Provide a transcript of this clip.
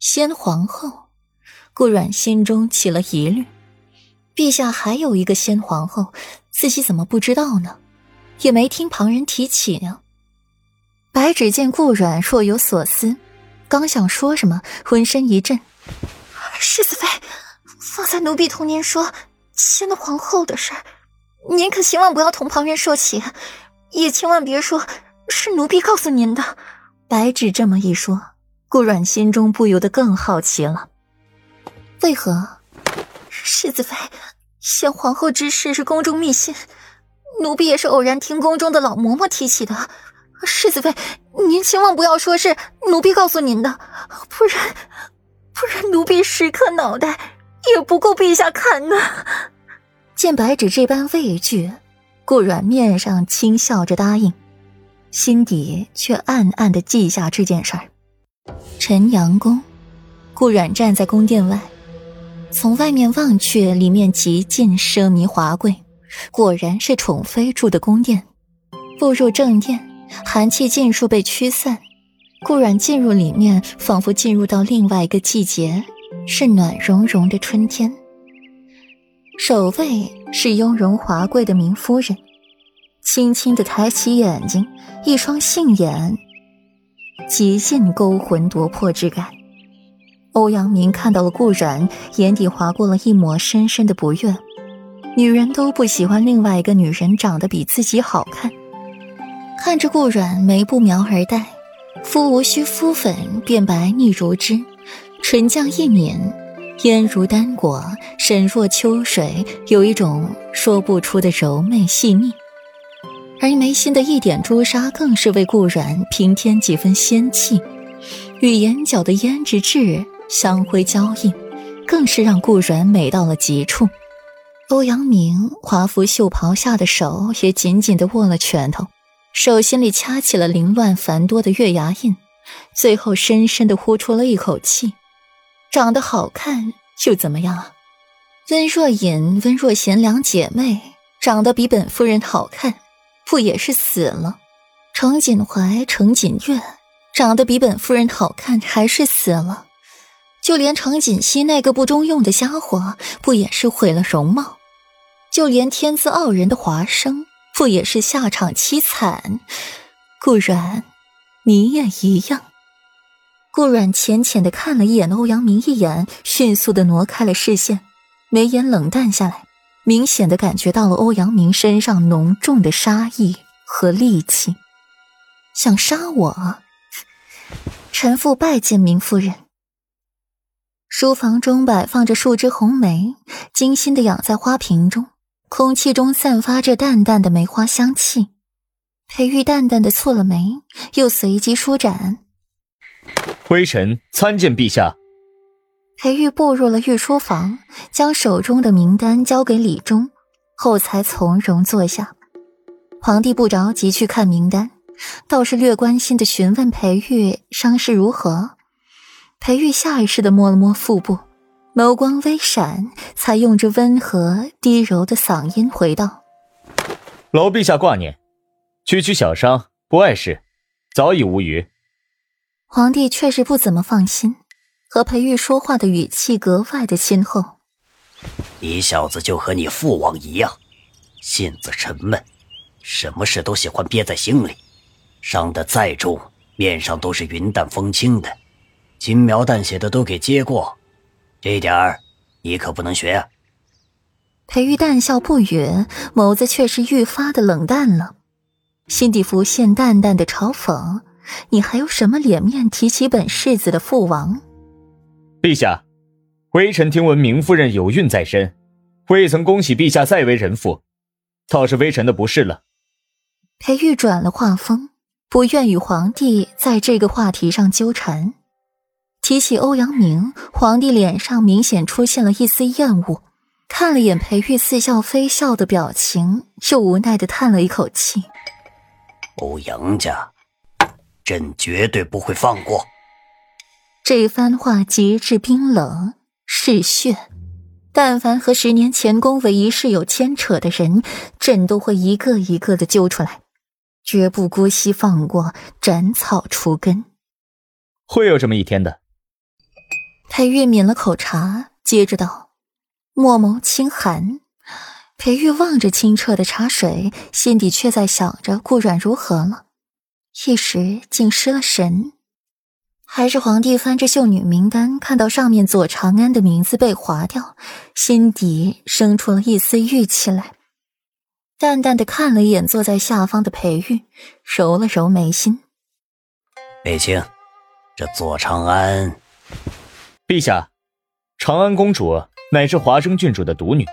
先皇后，顾阮心中起了疑虑。陛下还有一个先皇后，自己怎么不知道呢？也没听旁人提起呢。白芷见顾阮若有所思，刚想说什么，浑身一震。世子妃，方才奴婢同您说先皇后的事，您可千万不要同旁人说起，也千万别说是奴婢告诉您的。白芷这么一说，顾阮心中不由得更好奇了。为何？世子妃，先皇后之事是宫中秘辛，奴婢也是偶然听宫中的老嬷嬷提起的。世子妃，您千万不要说是奴婢告诉您的，不然。不然，奴婢十颗脑袋也不够陛下看呢。见白芷这般畏惧，顾阮面上轻笑着答应，心底却暗暗的记下这件事儿。陈阳宫，顾阮站在宫殿外，从外面望去，里面极尽奢靡华贵，果然是宠妃住的宫殿。步入正殿，寒气尽数被驱散。顾阮进入里面，仿佛进入到另外一个季节，是暖融融的春天。守卫是雍容华贵的明夫人，轻轻的抬起眼睛，一双杏眼，极尽勾魂夺魄之感。欧阳明看到了顾阮，眼底划过了一抹深深的不悦。女人都不喜欢另外一个女人长得比自己好看。看着顾阮，眉不描而黛。肤无需敷粉，便白腻如脂；唇降一抿，烟如丹果，神若秋水，有一种说不出的柔媚细腻。而眉心的一点朱砂，更是为顾阮平添几分仙气，与眼角的胭脂痣相辉交映，更是让顾阮美到了极处。欧阳明华服袖袍下的手也紧紧地握了拳头。手心里掐起了凌乱繁多的月牙印，最后深深的呼出了一口气。长得好看又怎么样啊？温若隐、温若娴两姐妹长得比本夫人好看，不也是死了？程锦怀、程锦月长得比本夫人好看，还是死了？就连程锦熙那个不中用的家伙，不也是毁了容貌？就连天资傲人的华生。不也是下场凄惨？顾阮，你也一样。顾阮浅浅的看了一眼欧阳明一眼，迅速的挪开了视线，眉眼冷淡下来，明显的感觉到了欧阳明身上浓重的杀意和戾气，想杀我。臣妇拜见明夫人。书房中摆放着数枝红梅，精心的养在花瓶中。空气中散发着淡淡的梅花香气，裴玉淡淡的蹙了眉，又随即舒展。微臣参见陛下。裴玉步入了御书房，将手中的名单交给李忠，后才从容坐下。皇帝不着急去看名单，倒是略关心的询问裴玉伤势如何。裴玉下意识的摸了摸腹部。眸光微闪，才用着温和低柔的嗓音回道：“劳陛下挂念，区区小伤，不碍事，早已无虞。”皇帝确实不怎么放心，和裴玉说话的语气格外的亲厚。你小子就和你父王一样，性子沉闷，什么事都喜欢憋在心里，伤得再重，面上都是云淡风轻的，轻描淡写的都给接过。这点儿，你可不能学啊！裴玉淡笑不语，眸子却是愈发的冷淡了，心底浮现淡淡的嘲讽：“你还有什么脸面提起本世子的父王？”陛下，微臣听闻明夫人有孕在身，未曾恭喜陛下再为人父，倒是微臣的不是了。裴玉转了话锋，不愿与皇帝在这个话题上纠缠。提起欧阳明，皇帝脸上明显出现了一丝厌恶，看了眼裴玉似笑非笑的表情，又无奈的叹了一口气。欧阳家，朕绝对不会放过。这番话极致冰冷嗜血，但凡和十年前宫闱一事有牵扯的人，朕都会一个一个的揪出来，绝不姑息放过，斩草除根。会有这么一天的。裴玉抿了口茶，接着道：“墨眸轻寒。”裴玉望着清澈的茶水，心底却在想着顾阮如何了，一时竟失了神。还是皇帝翻着秀女名单，看到上面左长安的名字被划掉，心底生出了一丝郁气来。淡淡的看了一眼坐在下方的裴玉，揉了揉眉心。美清，这左长安，陛下，长安公主乃是华生郡主的独女。